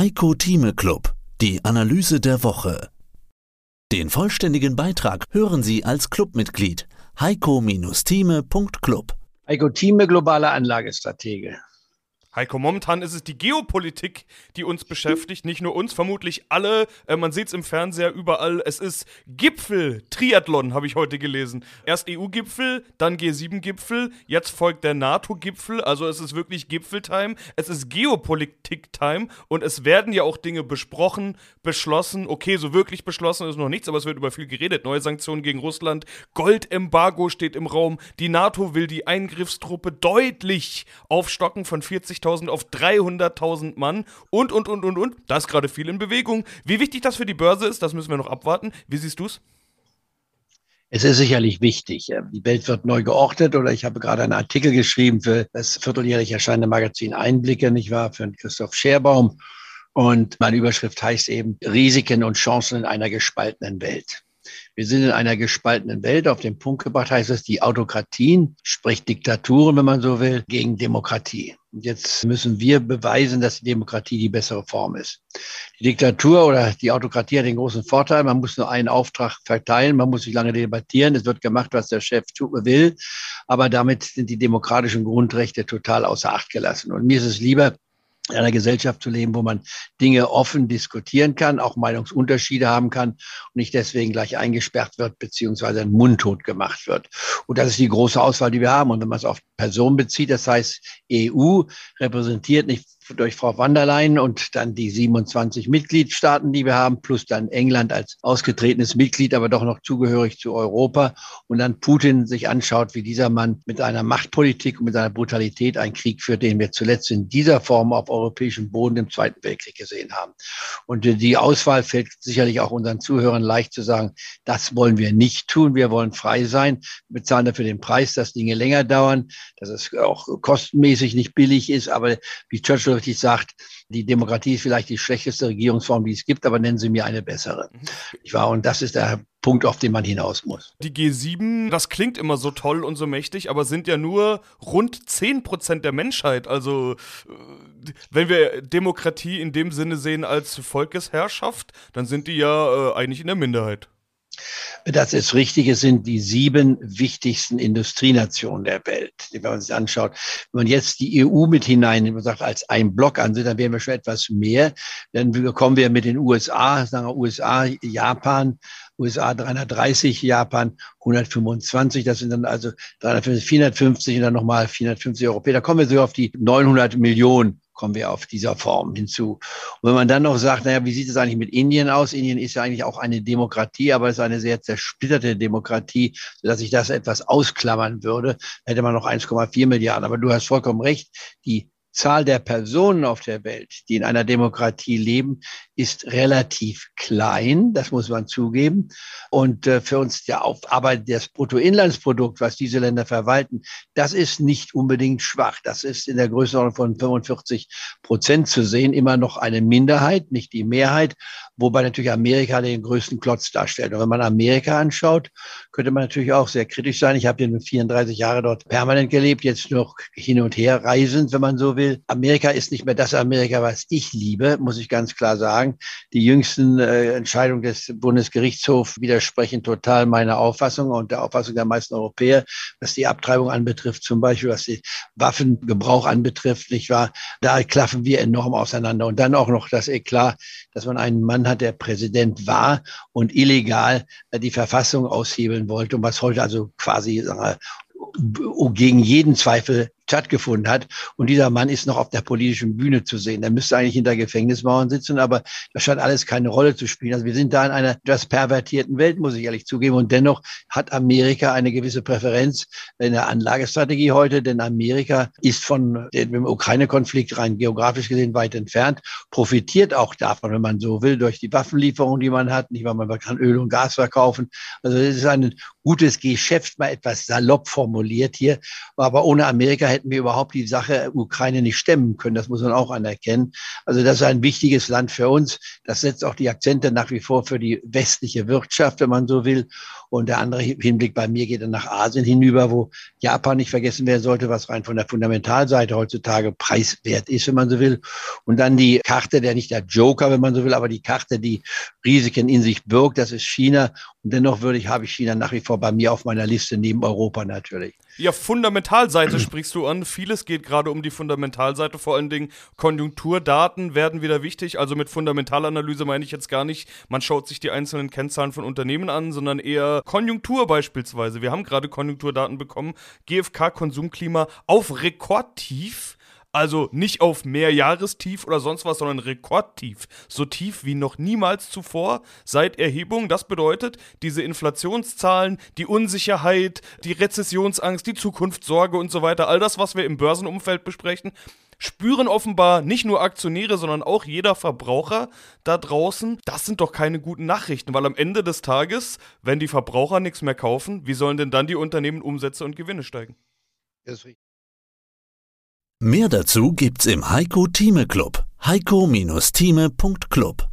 Heiko Thieme Club, die Analyse der Woche. Den vollständigen Beitrag hören Sie als Clubmitglied heiko-thieme.club. Heiko Thieme, globale Anlagestratege. Heiko, momentan ist es die Geopolitik, die uns beschäftigt, nicht nur uns, vermutlich alle. Äh, man sieht es im Fernseher überall. Es ist Gipfel, Triathlon, habe ich heute gelesen. Erst EU-Gipfel, dann G7-Gipfel, jetzt folgt der NATO-Gipfel. Also es ist wirklich Gipfeltime. Es ist Geopolitik-Time und es werden ja auch Dinge besprochen, beschlossen. Okay, so wirklich beschlossen ist noch nichts, aber es wird über viel geredet. Neue Sanktionen gegen Russland, Goldembargo steht im Raum. Die NATO will die Eingriffstruppe deutlich aufstocken von 40 50.000 auf 300.000 Mann und, und, und, und, und. Da ist gerade viel in Bewegung. Wie wichtig das für die Börse ist, das müssen wir noch abwarten. Wie siehst du es? Es ist sicherlich wichtig. Die Welt wird neu geordnet oder ich habe gerade einen Artikel geschrieben für das vierteljährlich erscheinende Magazin Einblicke, nicht wahr, für Christoph Scherbaum. Und meine Überschrift heißt eben Risiken und Chancen in einer gespaltenen Welt. Wir sind in einer gespaltenen Welt. Auf den Punkt gebracht heißt es, die Autokratien, sprich Diktaturen, wenn man so will, gegen Demokratie. Jetzt müssen wir beweisen, dass die Demokratie die bessere Form ist. Die Diktatur oder die Autokratie hat den großen Vorteil, man muss nur einen Auftrag verteilen, man muss nicht lange debattieren, es wird gemacht, was der Chef will, aber damit sind die demokratischen Grundrechte total außer Acht gelassen. Und mir ist es lieber, in einer Gesellschaft zu leben, wo man Dinge offen diskutieren kann, auch Meinungsunterschiede haben kann und nicht deswegen gleich eingesperrt wird beziehungsweise mundtot gemacht wird. Und das ist die große Auswahl, die wir haben. Und wenn man es auf Personen bezieht, das heißt EU repräsentiert nicht durch Frau van der Leyen und dann die 27 Mitgliedstaaten, die wir haben, plus dann England als ausgetretenes Mitglied, aber doch noch zugehörig zu Europa. Und dann Putin sich anschaut, wie dieser Mann mit seiner Machtpolitik und mit seiner Brutalität einen Krieg führt, den wir zuletzt in dieser Form auf europäischem Boden im Zweiten Weltkrieg gesehen haben. Und die Auswahl fällt sicherlich auch unseren Zuhörern leicht zu sagen, das wollen wir nicht tun. Wir wollen frei sein, wir bezahlen dafür den Preis, dass Dinge länger dauern, dass es auch kostenmäßig nicht billig ist. Aber wie Churchill richtig sagt, die Demokratie ist vielleicht die schlechteste Regierungsform, die es gibt, aber nennen Sie mir eine bessere. Mhm. Ich war, und das ist der Punkt, auf den man hinaus muss. Die G7, das klingt immer so toll und so mächtig, aber sind ja nur rund 10 Prozent der Menschheit. Also, äh, wenn wir Demokratie in dem Sinne sehen als Volkesherrschaft, dann sind die ja äh, eigentlich in der Minderheit. Das ist richtig. Es sind die sieben wichtigsten Industrienationen der Welt, wenn man sich anschaut. Wenn man jetzt die EU mit hinein, wenn man sagt, als ein Block ansieht, dann wären wir schon etwas mehr. Dann kommen wir mit den USA, sagen wir USA, Japan, USA 330, Japan 125. Das sind dann also 350, 450 und dann nochmal 450 Europäer. Da kommen wir so auf die 900 Millionen kommen wir auf dieser Form hinzu. Und wenn man dann noch sagt, naja, wie sieht es eigentlich mit Indien aus? Indien ist ja eigentlich auch eine Demokratie, aber es ist eine sehr zersplitterte Demokratie, sodass ich das etwas ausklammern würde, hätte man noch 1,4 Milliarden. Aber du hast vollkommen recht, die Zahl der Personen auf der Welt, die in einer Demokratie leben, ist relativ klein, das muss man zugeben. Und äh, für uns der Aufarbeit des Bruttoinlandsprodukt, was diese Länder verwalten, das ist nicht unbedingt schwach. Das ist in der Größenordnung von 45 Prozent zu sehen, immer noch eine Minderheit, nicht die Mehrheit, wobei natürlich Amerika den größten Klotz darstellt. Und wenn man Amerika anschaut, könnte man natürlich auch sehr kritisch sein. Ich habe den 34 Jahre dort permanent gelebt, jetzt noch hin und her reisend, wenn man so will. Amerika ist nicht mehr das Amerika, was ich liebe, muss ich ganz klar sagen die jüngsten äh, Entscheidungen des Bundesgerichtshofs widersprechen total meiner Auffassung und der Auffassung der meisten Europäer, was die Abtreibung anbetrifft, zum Beispiel, was die Waffengebrauch anbetrifft, nicht wahr? Da klaffen wir enorm auseinander. Und dann auch noch das Eklat, dass man einen Mann hat, der Präsident war und illegal äh, die Verfassung aushebeln wollte und was heute also quasi wir, gegen jeden Zweifel stattgefunden hat. Und dieser Mann ist noch auf der politischen Bühne zu sehen. Der müsste eigentlich hinter Gefängnismauern sitzen, aber das scheint alles keine Rolle zu spielen. Also wir sind da in einer etwas pervertierten Welt, muss ich ehrlich zugeben. Und dennoch hat Amerika eine gewisse Präferenz in der Anlagestrategie heute, denn Amerika ist von dem Ukraine-Konflikt rein geografisch gesehen weit entfernt, profitiert auch davon, wenn man so will, durch die Waffenlieferungen, die man hat. Nicht, weil man kann Öl und Gas verkaufen. Also es ist ein gutes Geschäft, mal etwas salopp formuliert hier. Aber ohne Amerika hätten hätten wir überhaupt die Sache Ukraine nicht stemmen können. Das muss man auch anerkennen. Also das ist ein wichtiges Land für uns. Das setzt auch die Akzente nach wie vor für die westliche Wirtschaft, wenn man so will. Und der andere Hinblick bei mir geht dann nach Asien hinüber, wo Japan nicht vergessen werden sollte, was rein von der Fundamentalseite heutzutage preiswert ist, wenn man so will. Und dann die Karte, der nicht der Joker, wenn man so will, aber die Karte, die Risiken in sich birgt, das ist China. Und dennoch würde ich, habe ich China nach wie vor bei mir auf meiner Liste neben Europa natürlich. Ja, Fundamentalseite sprichst du an. Vieles geht gerade um die Fundamentalseite. Vor allen Dingen Konjunkturdaten werden wieder wichtig. Also mit Fundamentalanalyse meine ich jetzt gar nicht, man schaut sich die einzelnen Kennzahlen von Unternehmen an, sondern eher Konjunktur beispielsweise. Wir haben gerade Konjunkturdaten bekommen. GfK-Konsumklima auf Rekordtief. Also nicht auf Mehrjahrestief oder sonst was, sondern Rekordtief. So tief wie noch niemals zuvor seit Erhebung. Das bedeutet, diese Inflationszahlen, die Unsicherheit, die Rezessionsangst, die Zukunftssorge und so weiter, all das, was wir im Börsenumfeld besprechen, spüren offenbar nicht nur Aktionäre, sondern auch jeder Verbraucher da draußen. Das sind doch keine guten Nachrichten, weil am Ende des Tages, wenn die Verbraucher nichts mehr kaufen, wie sollen denn dann die Unternehmen Umsätze und Gewinne steigen? Das ist richtig. Mehr dazu gibt's im Heiko Thieme Club. heiko-thieme.club